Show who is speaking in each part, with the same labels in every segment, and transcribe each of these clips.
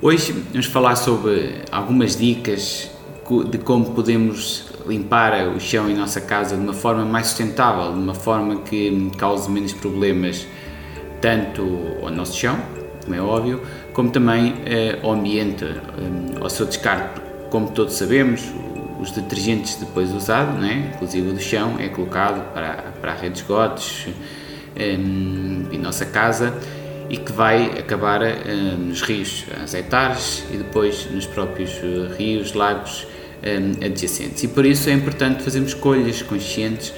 Speaker 1: Hoje vamos falar sobre algumas dicas de como podemos limpar o chão em nossa casa de uma forma mais sustentável, de uma forma que cause menos problemas tanto ao nosso chão, como é óbvio, como também eh, ao ambiente, eh, ao seu descarte. Como todos sabemos, os detergentes depois usados, né, inclusive o do chão, é colocado para, para a rede de esgotos eh, em nossa casa e que vai acabar uh, nos rios azeitares e depois nos próprios uh, rios, lagos um, adjacentes. E por isso é importante fazermos escolhas conscientes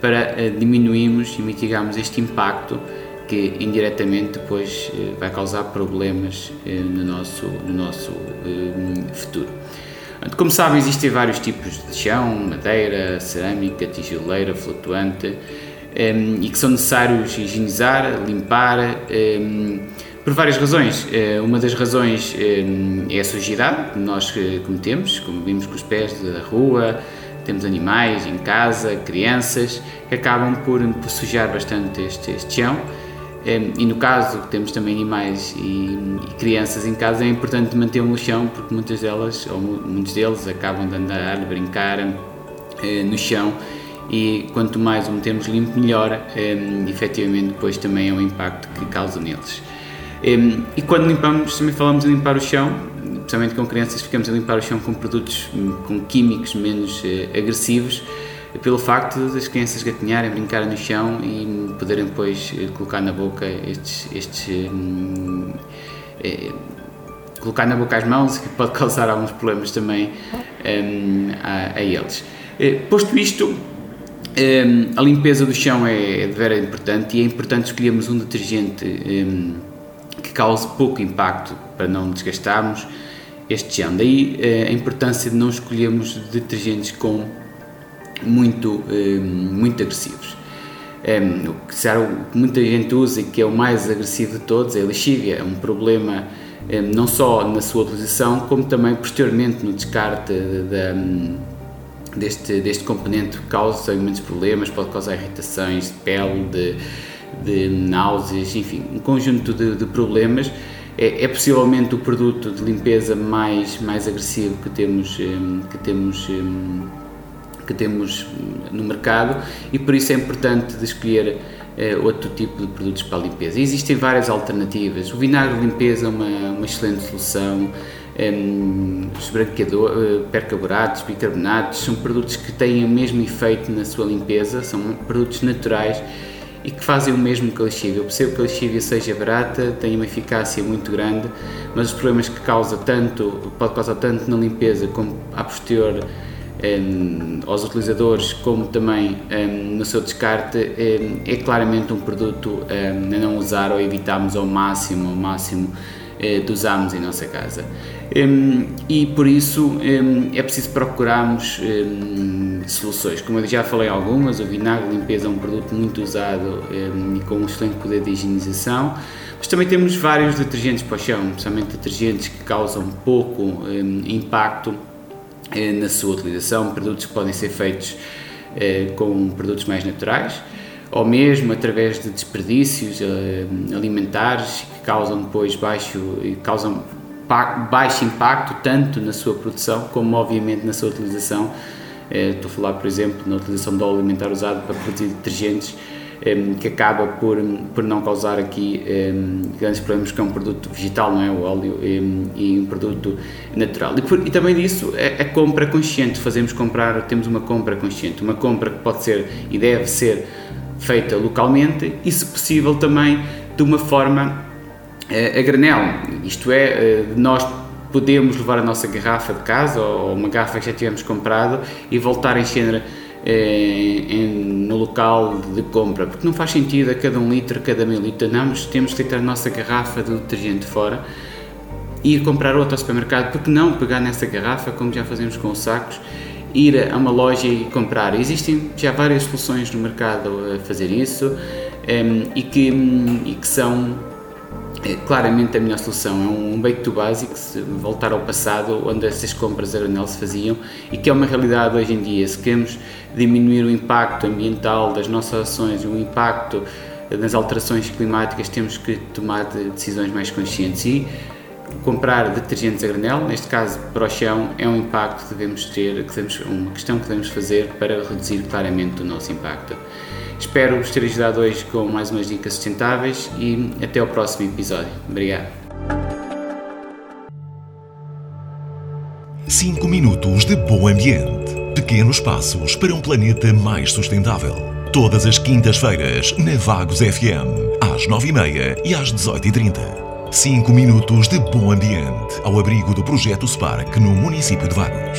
Speaker 1: para diminuirmos e mitigarmos este impacto que indiretamente depois vai causar problemas no nosso, no nosso futuro. Como sabem, existem vários tipos de chão, madeira, cerâmica, tijoleira, flutuante, um, e que são necessários higienizar, limpar, um, por várias razões. Uh, uma das razões um, é a sujidade que nós eh, cometemos, como vimos com os pés da rua, temos animais em casa, crianças, que acabam por, por sujar bastante este, este chão. e no caso que temos também animais e, e, crianças em casa, é importante manter no chão, porque muitas delas, ou muitos deles, acabam de andar, de brincar uh, no chão e quanto mais o metermos limpo, melhor, um, ehm, efetivamente depois também é o impacto que causa neles. Um, ehm, e quando limpamos, também falamos de limpar o chão, especialmente com crianças, ficamos a limpar o chão com produtos com químicos menos uh, agressivos, pelo facto das crianças gatinharem, brincarem no chão e poderem depois uh, colocar na boca estes. estes um, uh, colocar na boca as mãos, que pode causar alguns problemas também a, a, eles. Posto isto, um, a limpeza do chão é, é de vera importante e é importante escolhermos um detergente um, que cause pouco impacto para não desgastarmos este chão. Daí uh, a importância de não escolhermos detergentes com muito, um, muito agressivos. o, que, muita gente usa e que é o mais agressivo de todos é a lexívia, é um problema não só na sua utilização, como também posteriormente no descarte da deste, deste componente causa muitos problemas, pode causar irritações de pele, de, de náuseas, enfim, um conjunto de, de problemas. É, é, possivelmente o produto de limpeza mais, mais agressivo que temos, hum, que temos hum, que temos no mercado e por isso é importante de escolher uh, outro tipo de produtos para a limpeza. E existem várias alternativas. O vinagre de limpeza é uma, uma excelente solução um, os uh, percarbonatos, bicarbonatos, são produtos que têm o mesmo efeito na sua limpeza, são produtos naturais e que fazem o mesmo que a lexívia. Eu percebo que a lexívia seja barata, tem uma eficácia muito grande, mas os problemas que causa tanto, pode causar tanto na limpeza como a posterior um, aos utilizadores, como também um, no seu descarte, um, é claramente um produto a não usar ou evitarmos ao máximo, ao máximo eh, de usarmos em nossa casa. E por isso é preciso procurarmos soluções. Como eu já falei algumas, o vinagre de limpeza é um produto muito usado e com um excelente poder de higienização, mas também temos vários detergentes para o chão, especialmente detergentes que causam pouco impacto na sua utilização, produtos que podem ser feitos eh, com produtos mais naturais ou mesmo através de desperdícios alimentares que causam depois baixo causam baixo impacto tanto na sua produção como obviamente na sua utilização. Eh, estou a falar, por exemplo, na utilização do óleo alimentar usado para produzir detergentes, eh, que acaba por, por não causar aqui eh, grandes problemas, que é um produto vegetal, não é? O óleo e um produto natural. E, por, e também disso, a, a, compra consciente, fazemos comprar, temos uma compra consciente, uma compra que pode ser e deve ser feita localmente e, se possível, também de uma forma a granel, isto é, eh, nós podemos levar a nossa garrafa de casa ou uma garrafa que já tivemos comprado e voltar a encher eh, no local de compra, porque não faz sentido a cada um litro, a cada meio litro, não, mas temos que ter a nossa garrafa de detergente fora ir comprar outro ao supermercado, porque não pegar nessa garrafa, como já fazemos com os sacos, ir a uma loja e comprar. Existem já várias soluções no mercado a fazer isso um, ehm, e, que, e que são é, claramente a melhor solução. É um back to basic, voltar ao passado, onde essas compras a granel se faziam e que é uma realidade hoje em dia. Se queremos diminuir o impacto ambiental das nossas ações, o impacto nas alterações climáticas, temos que tomar decisões mais conscientes e comprar detergentes a granel, neste caso para o chão, é um impacto que devemos ter, que devemos, uma questão que devemos fazer para reduzir claramente o nosso impacto. Espero vos ter ajudado hoje com mais umas dicas sustentáveis e até ao próximo episódio. Obrigado.
Speaker 2: 5 minutos de bom ambiente. Pequenos passos para um planeta mais sustentável. Todas as quintas-feiras, na Vagos FM, às 9h30 e às 18h30. 5 minutos de bom ambiente ao abrigo do projeto Spark no município de Vagos.